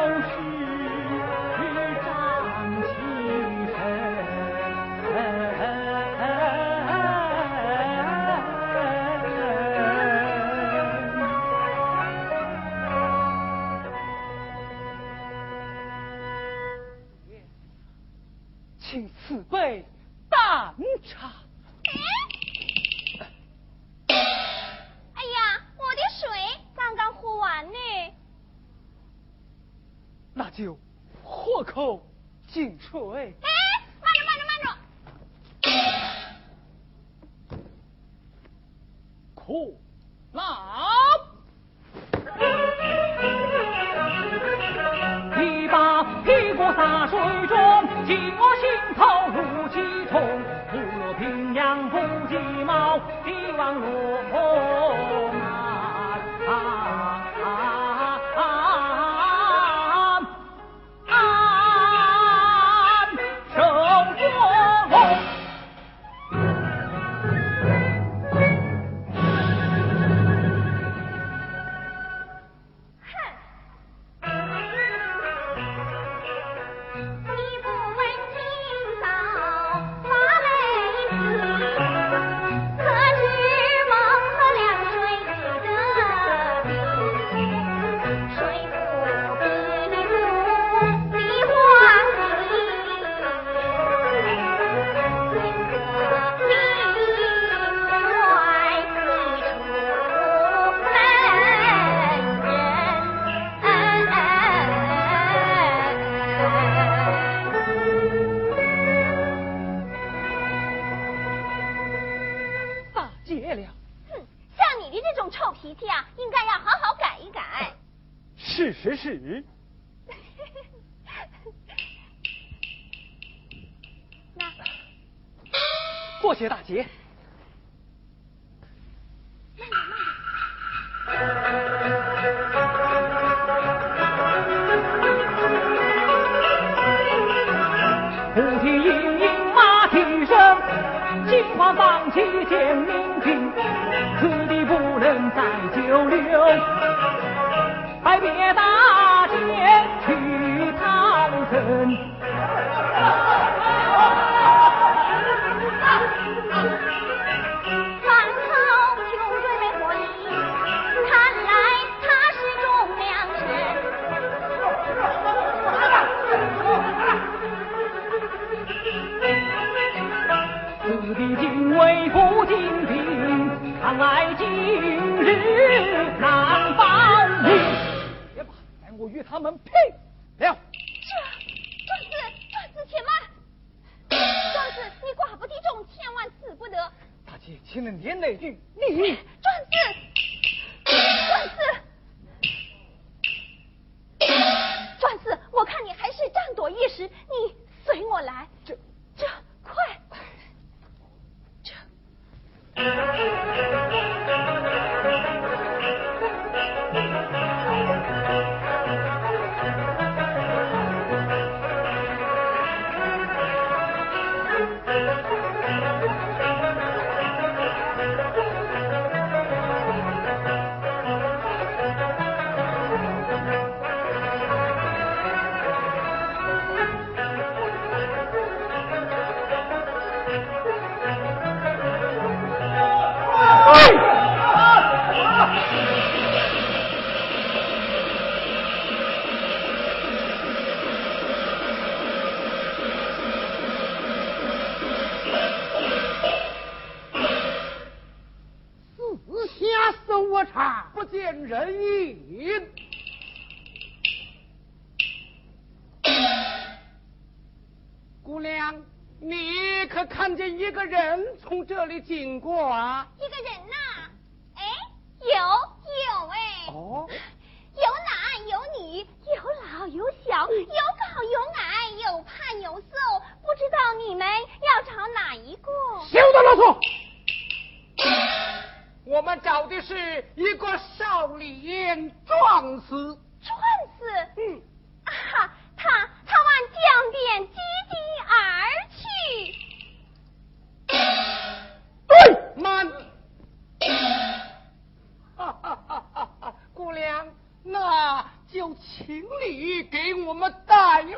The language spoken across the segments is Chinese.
是请你给我们带路。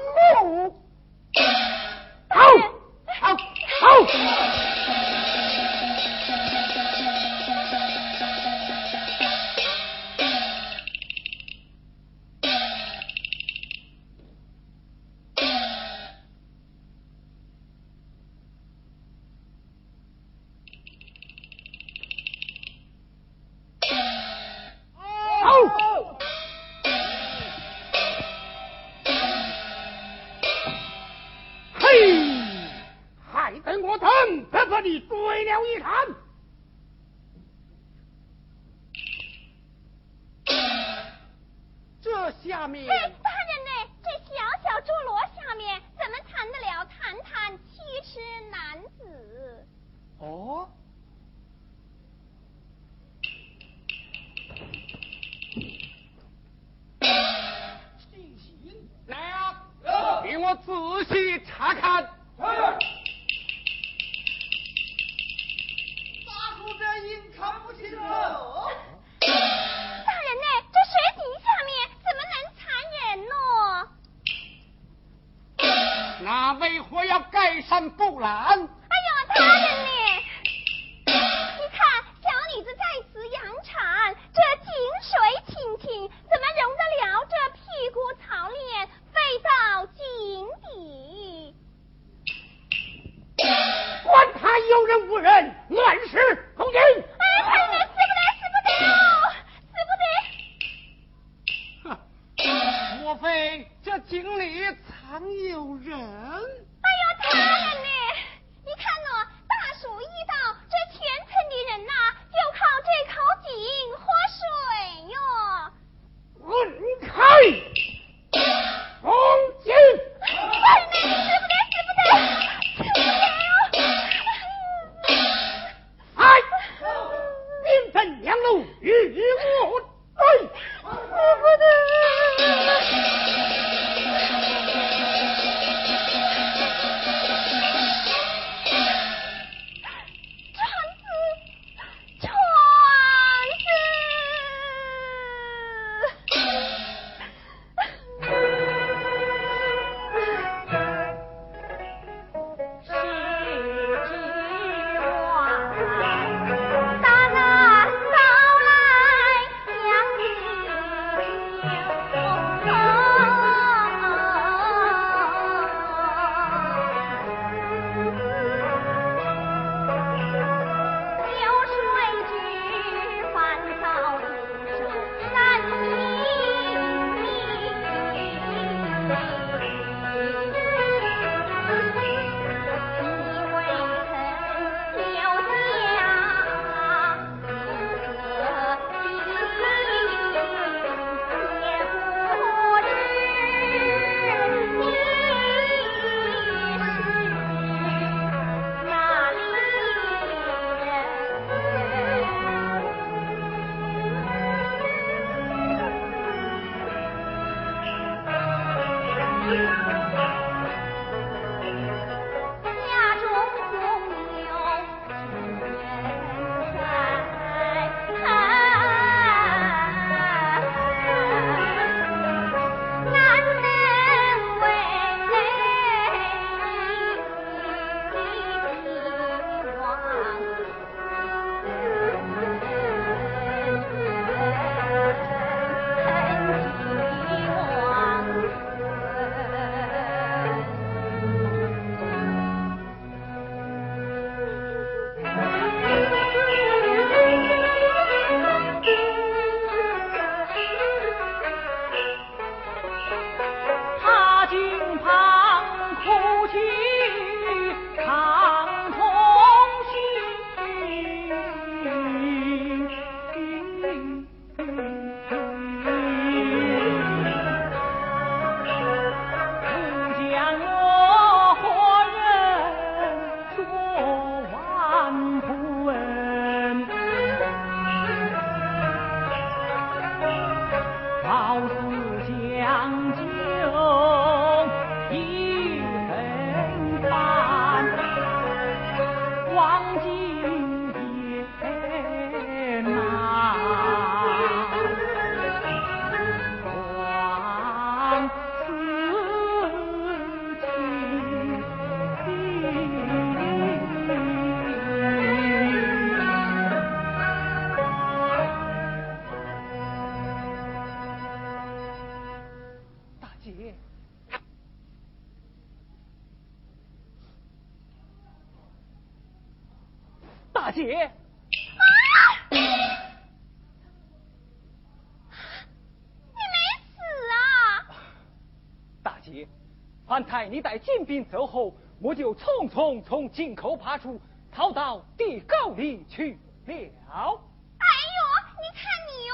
你带金兵走后，我就匆匆从井口爬出，逃到地沟里去了。哎呦，你看你哟，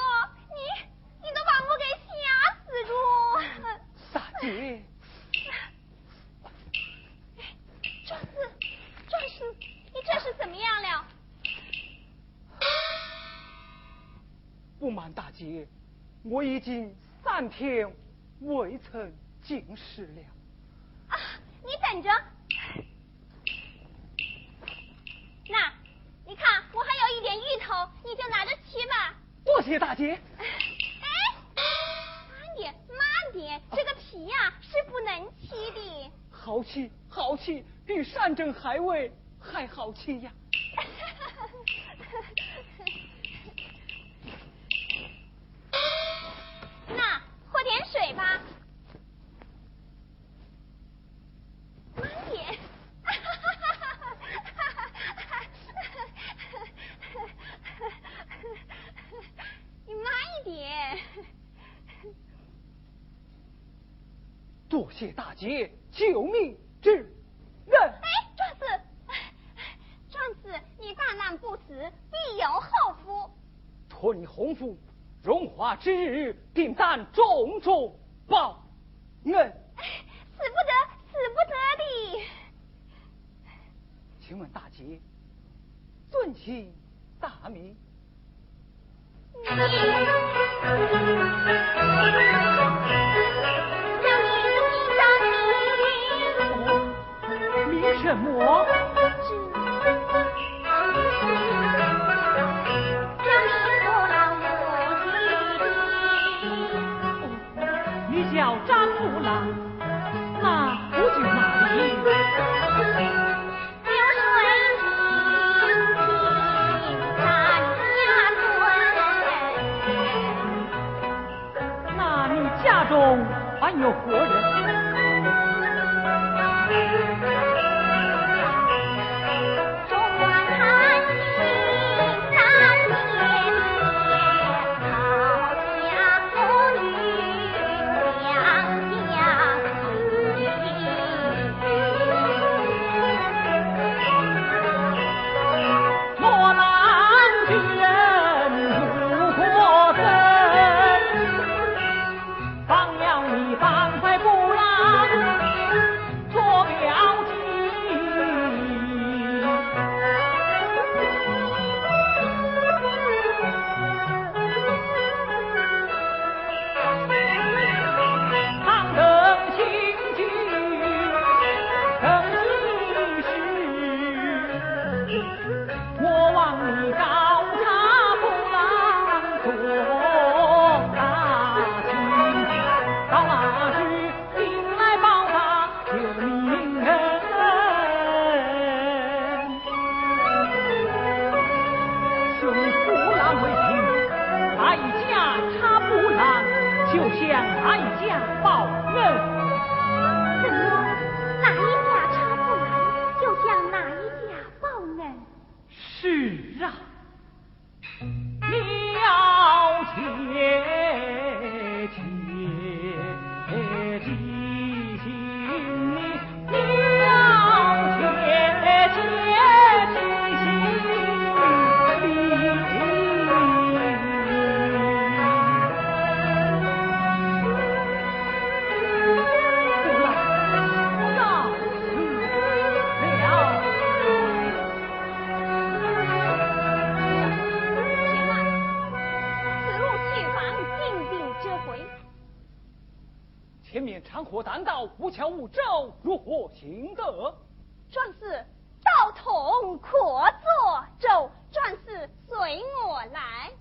你你都把我给吓死住！傻姐，这是这是你这是怎么样了？不瞒大姐，我已经三天未曾进食了。你等着，那你看我还有一点芋头，你就拿着吃吧。多谢大姐。哎，慢点，慢点，这个皮呀是不能吃的。好吃，好吃，比山珍海味还好吃呀。那喝点水吧。面长河，难道无桥无舟，如何行得？壮士道统可作舟，壮士随我来。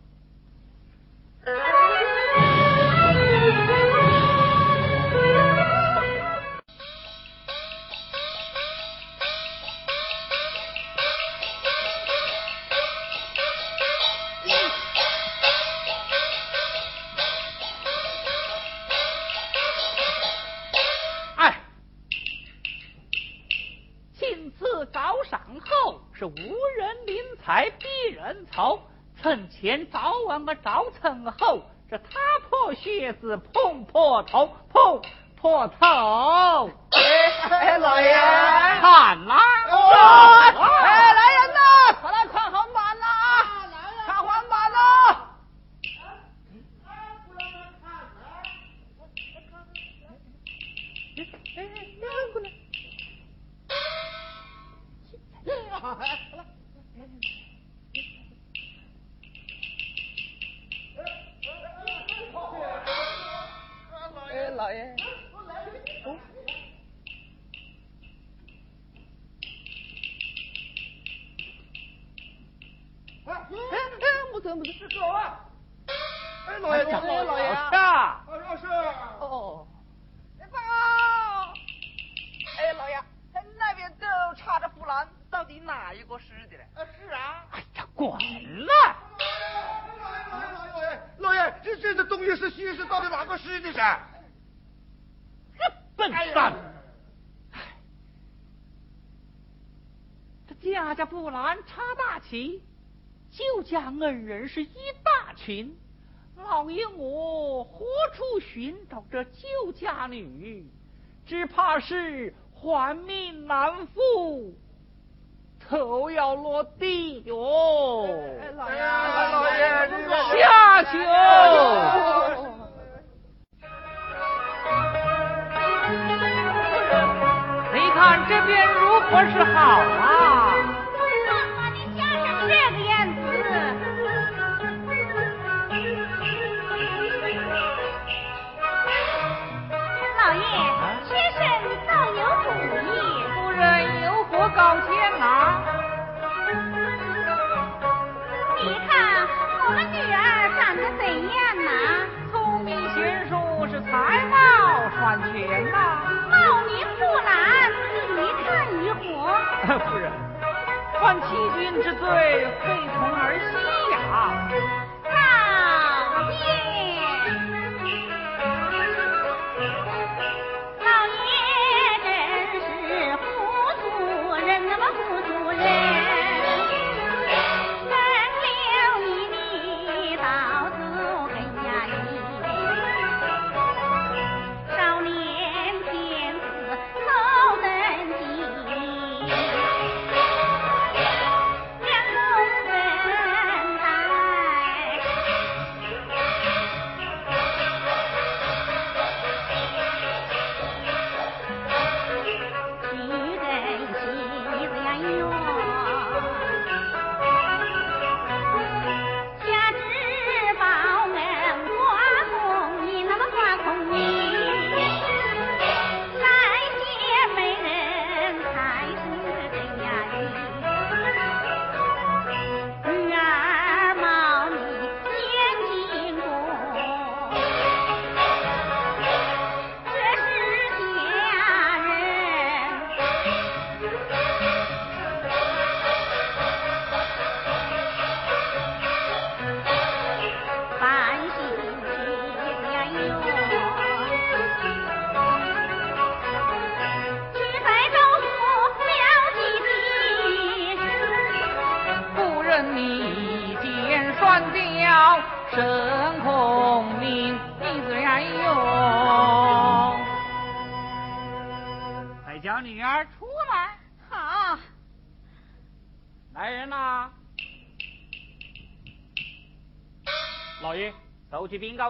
逼人凑，曾前早晚个早趁后，这踏破靴子碰破头，碰破头。哎，老爷，看啦！哎，家家不拦插大旗，救家恩人是一大群。老爷我何处寻找这救家女？只怕是还命难复，头要落地哟！老爷，老爷，下酒。你看这边如何是好啊？君之罪，非从儿戏呀。老爷，老爷真是糊涂人，那么糊涂人，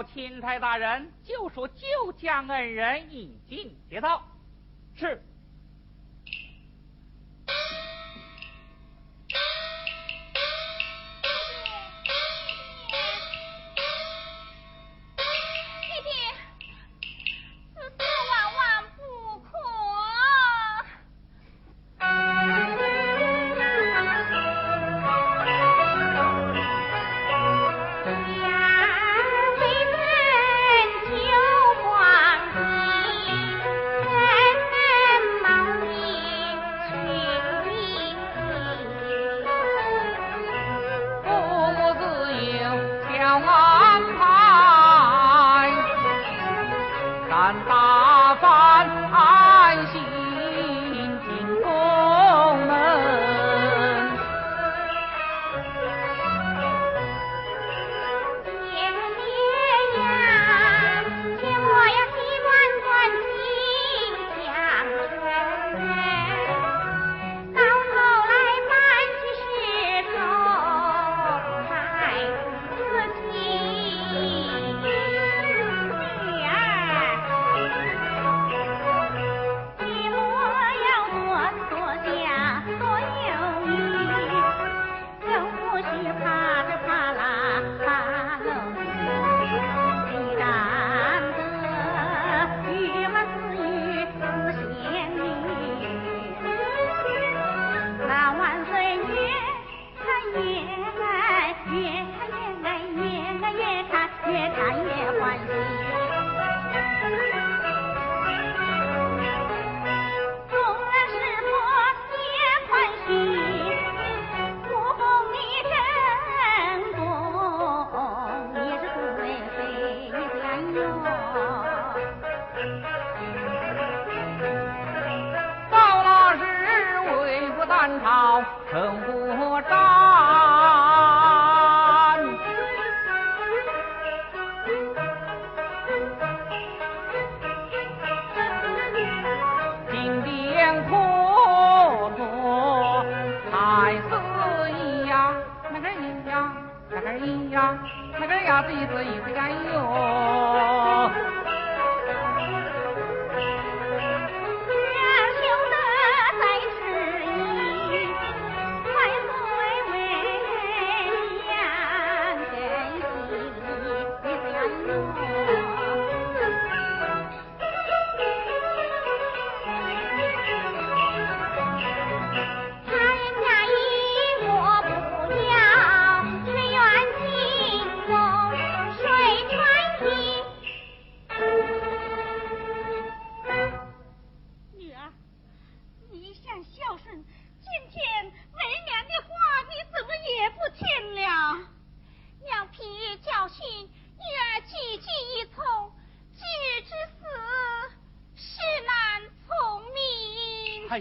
钦差大人，就说救驾恩人已经接到。是。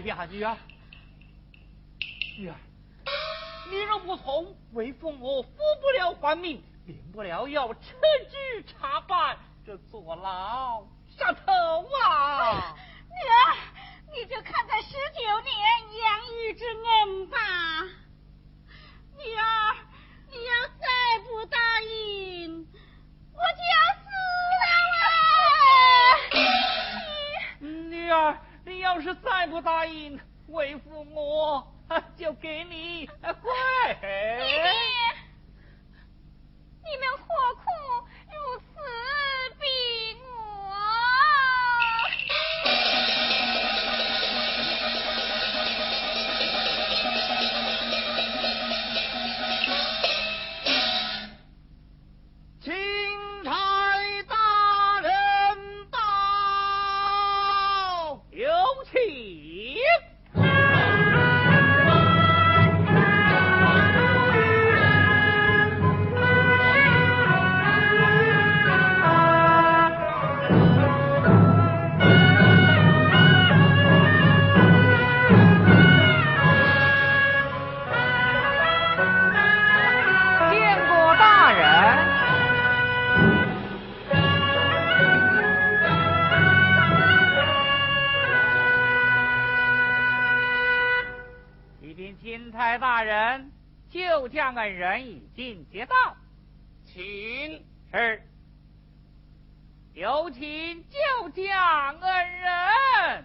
呀，女儿，女儿，你若不从，为父我复不了官命，免不了要撤职查办，这坐牢下头啊！女儿，你就看在十九年养育之恩吧。女儿，你要再不答应，我就要死了。女儿。你要是再不答应，为父我就给你跪。你们何苦如此将恩人已经接到，请。是，有请就将恩人。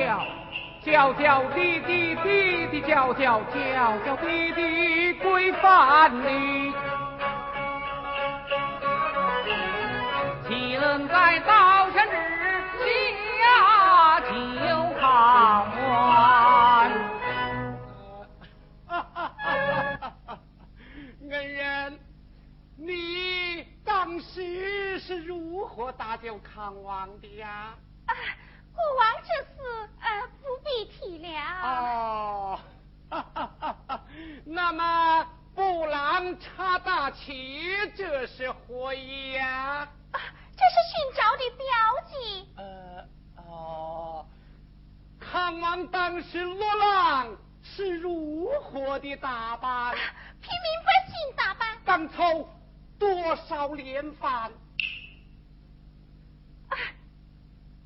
叫叫，叫滴滴滴滴叫叫，叫叫滴滴归范里。岂能在刀下日下就看完？恩人，你当时是如何搭救康王的呀？啊，国王这事呃不了。哦，那么布朗查大旗这是何意呀？啊，这是寻找的标记。呃，哦，康王当时落浪是如何的打扮？平民百姓打扮。刚抽多少连饭？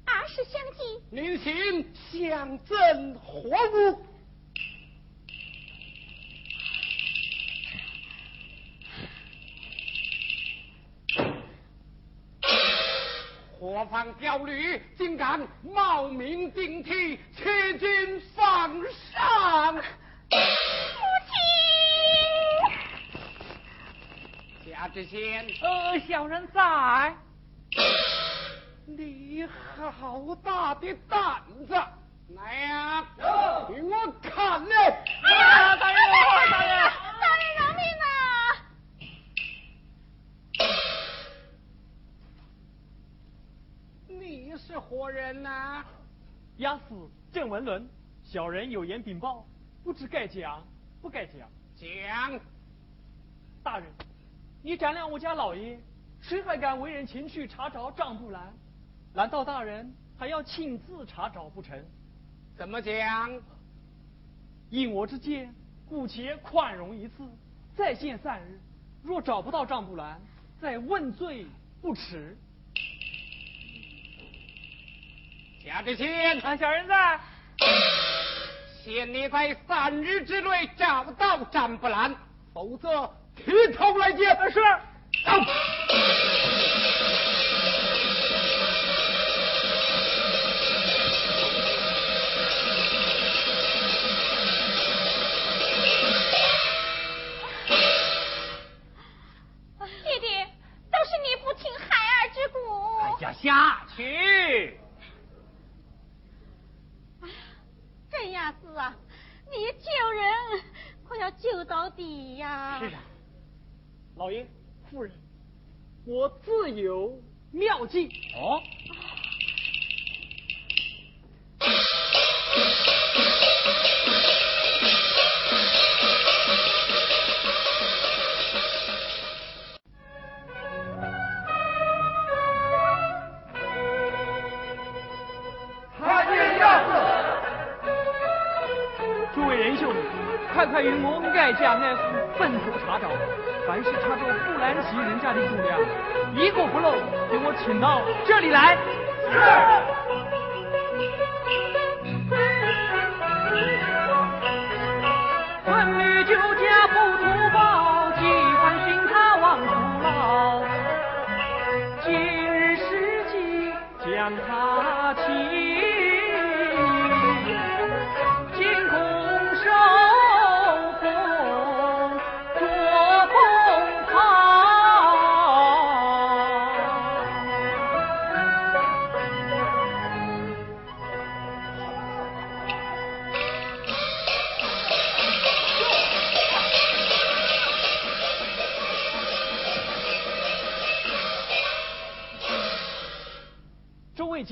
二您请相赠何物？何方刁驴，竟敢冒名顶替，欺君犯上？父亲，贾知县，呃，小人在。你好大的胆子！来呀，给我砍了！啊，大人，大人，大人饶命啊！你是何人呐？押司郑文伦，小人有言禀报，不知该讲不该讲。讲。大人，你斩了我家老爷，谁还敢为人前去查找张布兰？难道大人还要亲自查找不成？怎么讲？依我之见，姑且宽容一次，再限三日。若找不到张布兰，再问罪不迟。贾知县，俺小人在。限你在三日之内找到张布兰，否则提头来见。是。走。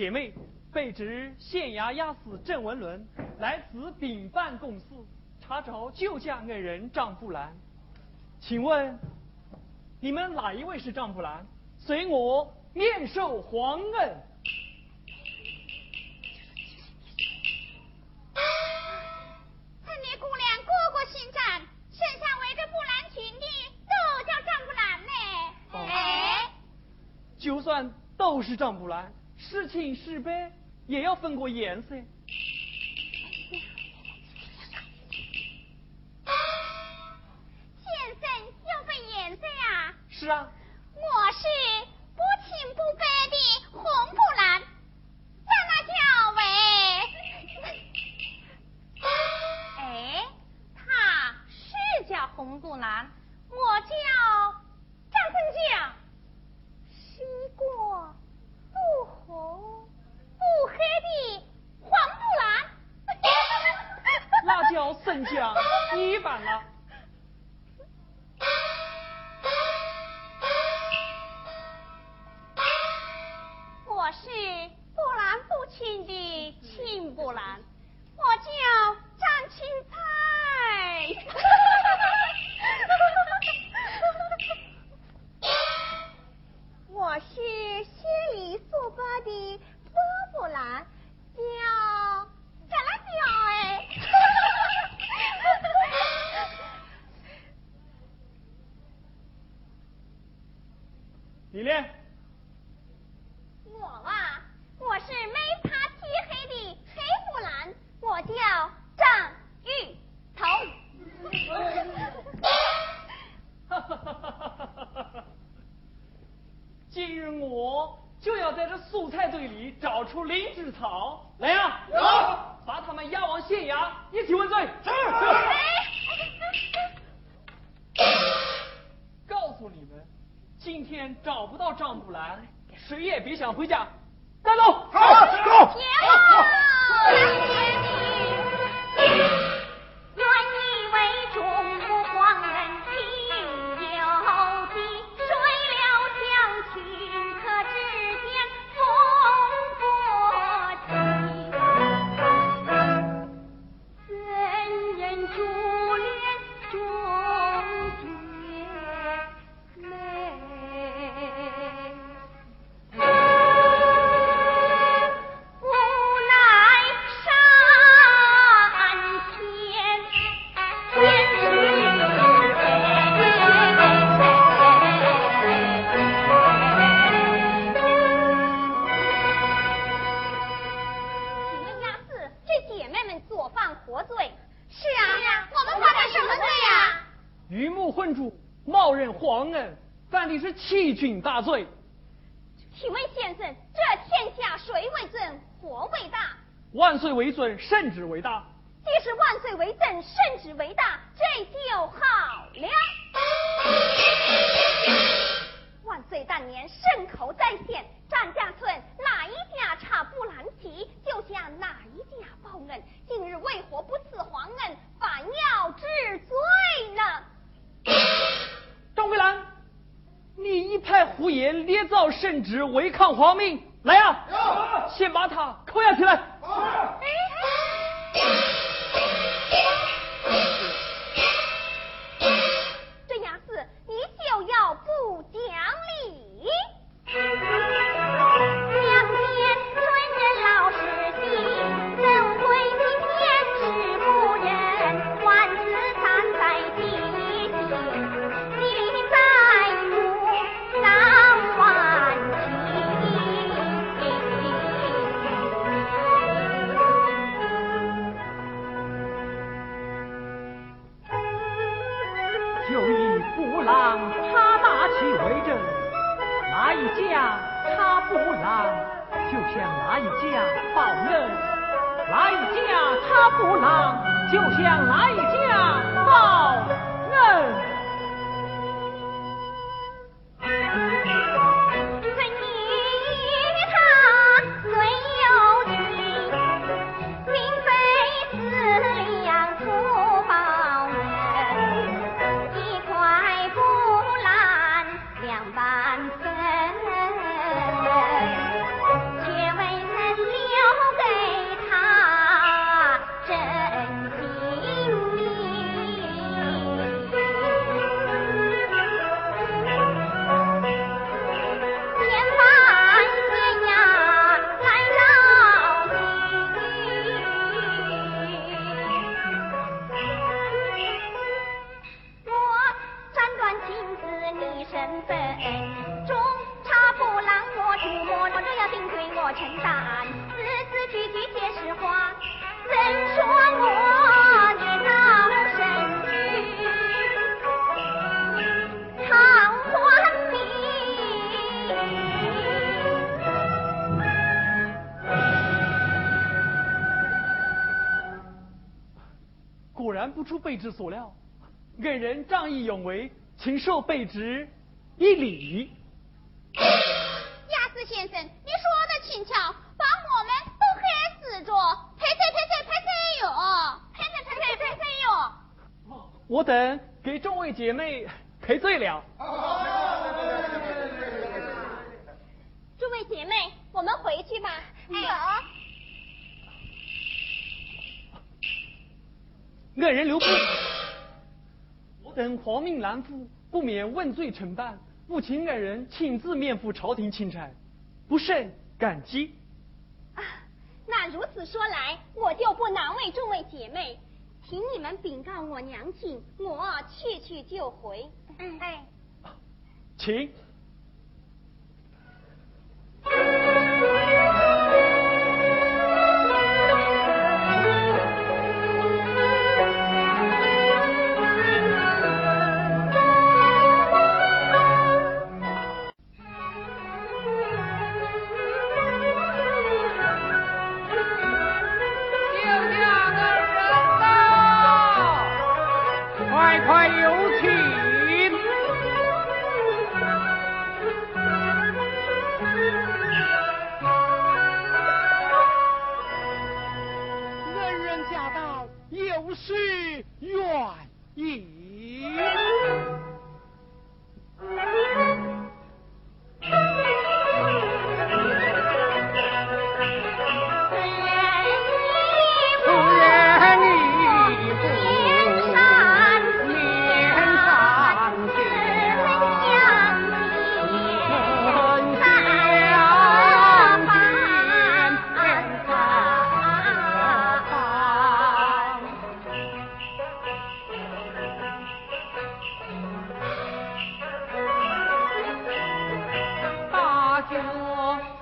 姐妹，被指县衙押死郑文伦来此禀办公事，查找救驾恩人张布兰。请问你们哪一位是张布兰？随我面授皇恩。是你姑娘哥哥姓张，身上围着布兰裙的都叫张布兰呢。哦哎，就算都是张布兰，是亲是悲也要分个颜色。先生要分颜色啊？是啊，的波波兰，叫干辣椒哎。你呢？犯何罪？是啊，我们犯了什么罪呀？鱼目混珠，冒认皇恩，犯的是欺君大罪。请问先生，这天下谁为尊，何为大？万岁为尊，圣旨为大。既是万岁为尊，圣旨为大，这就好了。万岁当年圣口在先，张家村哪一家查不拦起，就向哪一家报恩。今日为何不赐皇恩，反要治罪呢？张桂兰，你一派胡言，捏造圣旨，违抗皇命。来呀、先把他扣押起来。这 Thank you. 他布郎，就向哪一家报恩；哪一家他不郎，就向哪一家报恩。备之所料，给人仗义勇为，请受备职一礼。亚斯先生，你说的轻巧，把我们都害死着！呸呸呸呸呸呸哟！呸呸呸呸呸呸哟！我等给众位姐妹赔罪了。诸位姐妹，我们回去吧。哎。恩人留步。我等皇命难负，不免问罪承办，务请恩人亲自面赴朝廷钦差，不胜感激。啊，那如此说来，我就不难为众位姐妹，请你们禀告我娘亲，我去去就回。嗯，哎，请。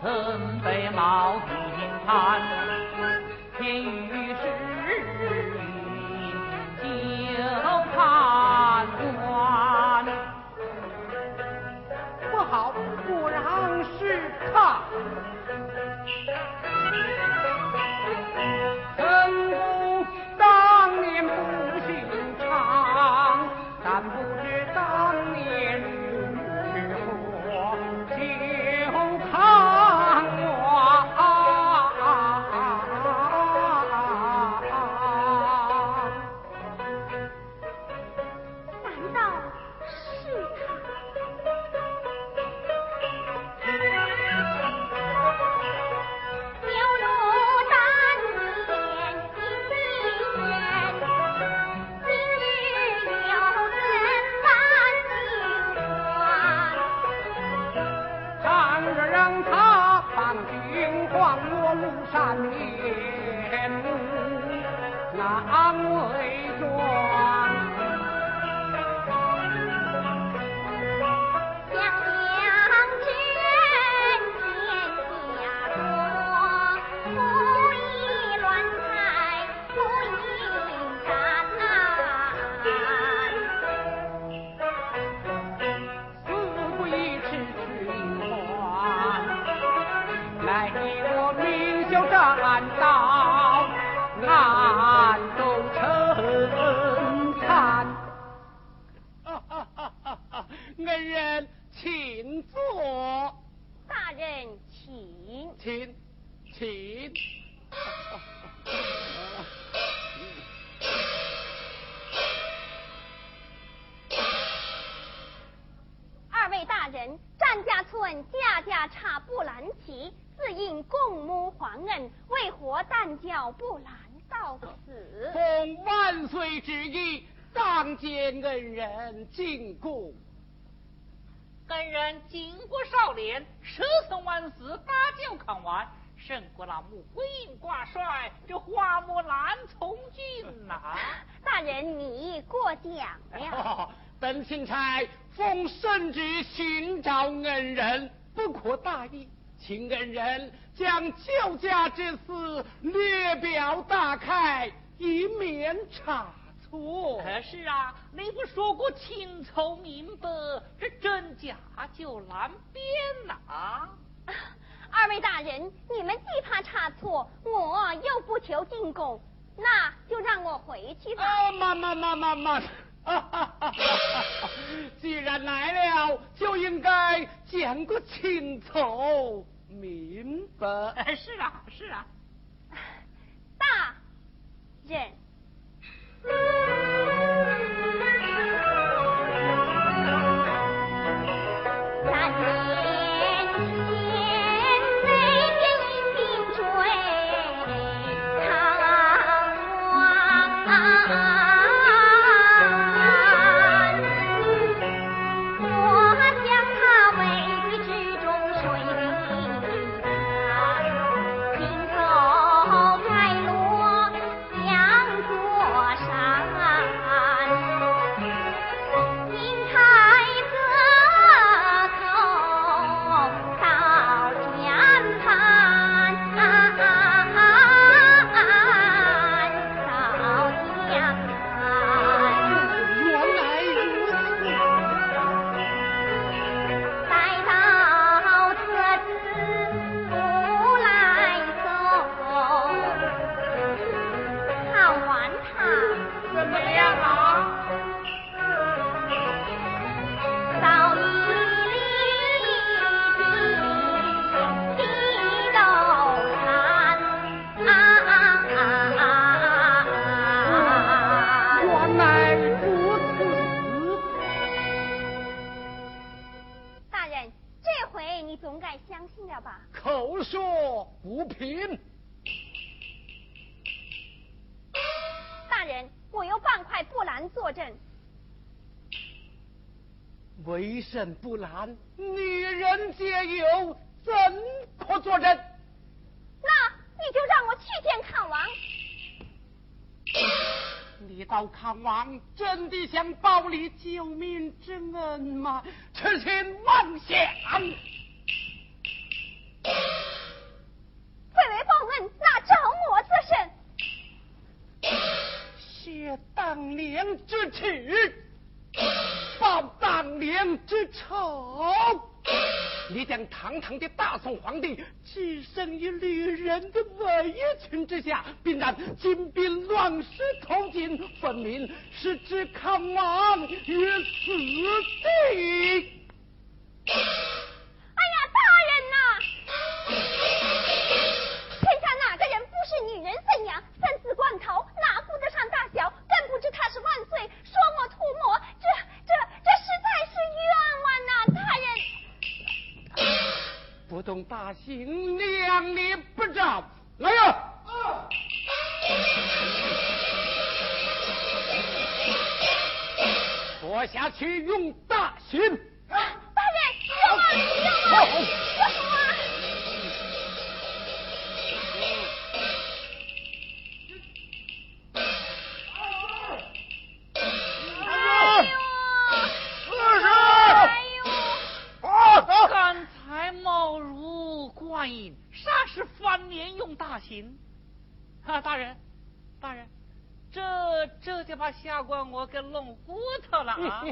曾被毛云看。钦差奉圣旨寻找恩人，不可大意，请恩人将救驾之事略表打开，以免差错。可是啊，你不说过清楚明白，这真假就难辨呐。二位大人，你们既怕差错，我又不求进贡，那就让我回去吧。啊，慢慢慢慢慢。既然来了，就应该讲个清楚明白。是啊，是啊。大人。不拦，女人皆有，怎可作证？那你就让我去见康王。你到康王，真的想报你救命之恩吗？痴心妄想！非为报恩，那找我做甚？谢当年之耻。报当年之仇，你将堂堂的大宋皇帝置身于女人的围裙之下，并让金兵乱石投尽，分明是置康王于死地。哎呀，大人呐，天下哪个人不是女人生养？生死关头，哪顾得上大小？更不知他是万岁，说我涂抹，这这这在是冤枉呐！大人，不动大刑，量力不照。来呀！坐下去用大刑。大人，有啊有啊有啊！观音，啥是翻脸用大刑？啊，大人，大人，这这就把下官我给弄糊涂了啊！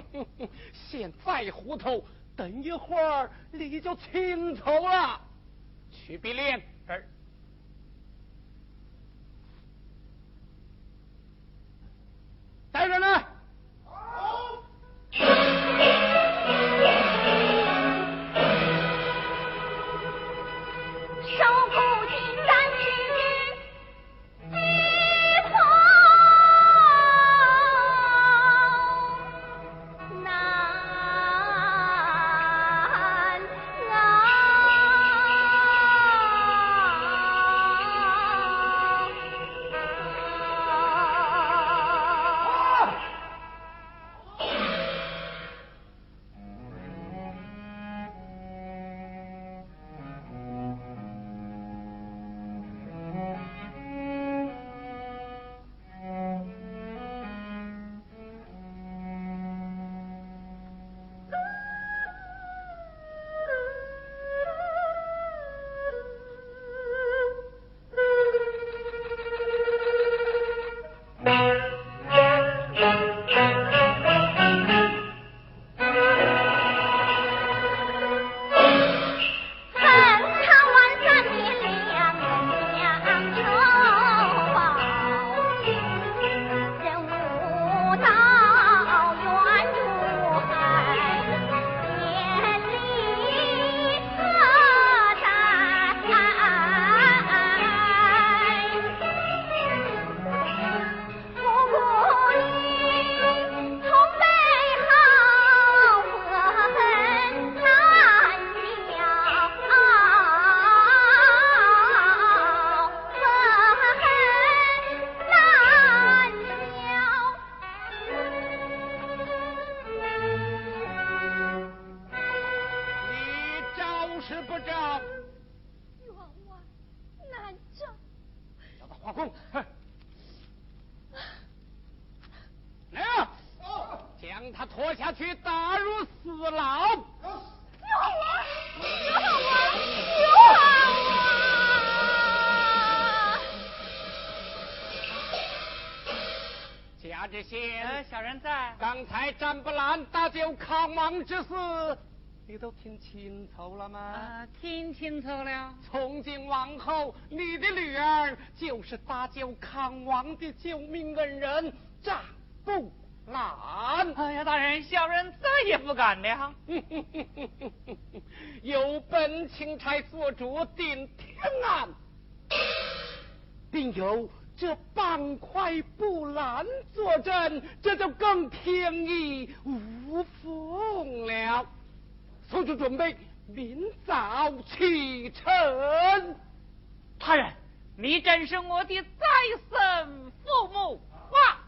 现在糊涂，等一会儿你就清楚了。去比脸儿，带人呢。康王之事，你都听清楚了吗？啊，听清楚了。从今往后，你的女儿就是搭救康王的救命恩人战不兰。哎呀，大人，小人再也不敢了。有本钦差做主 定天案，并有这半块布兰坐镇，这就更天衣无缝了。速速准备，明早启程。大人，你真是我的再生父母啊！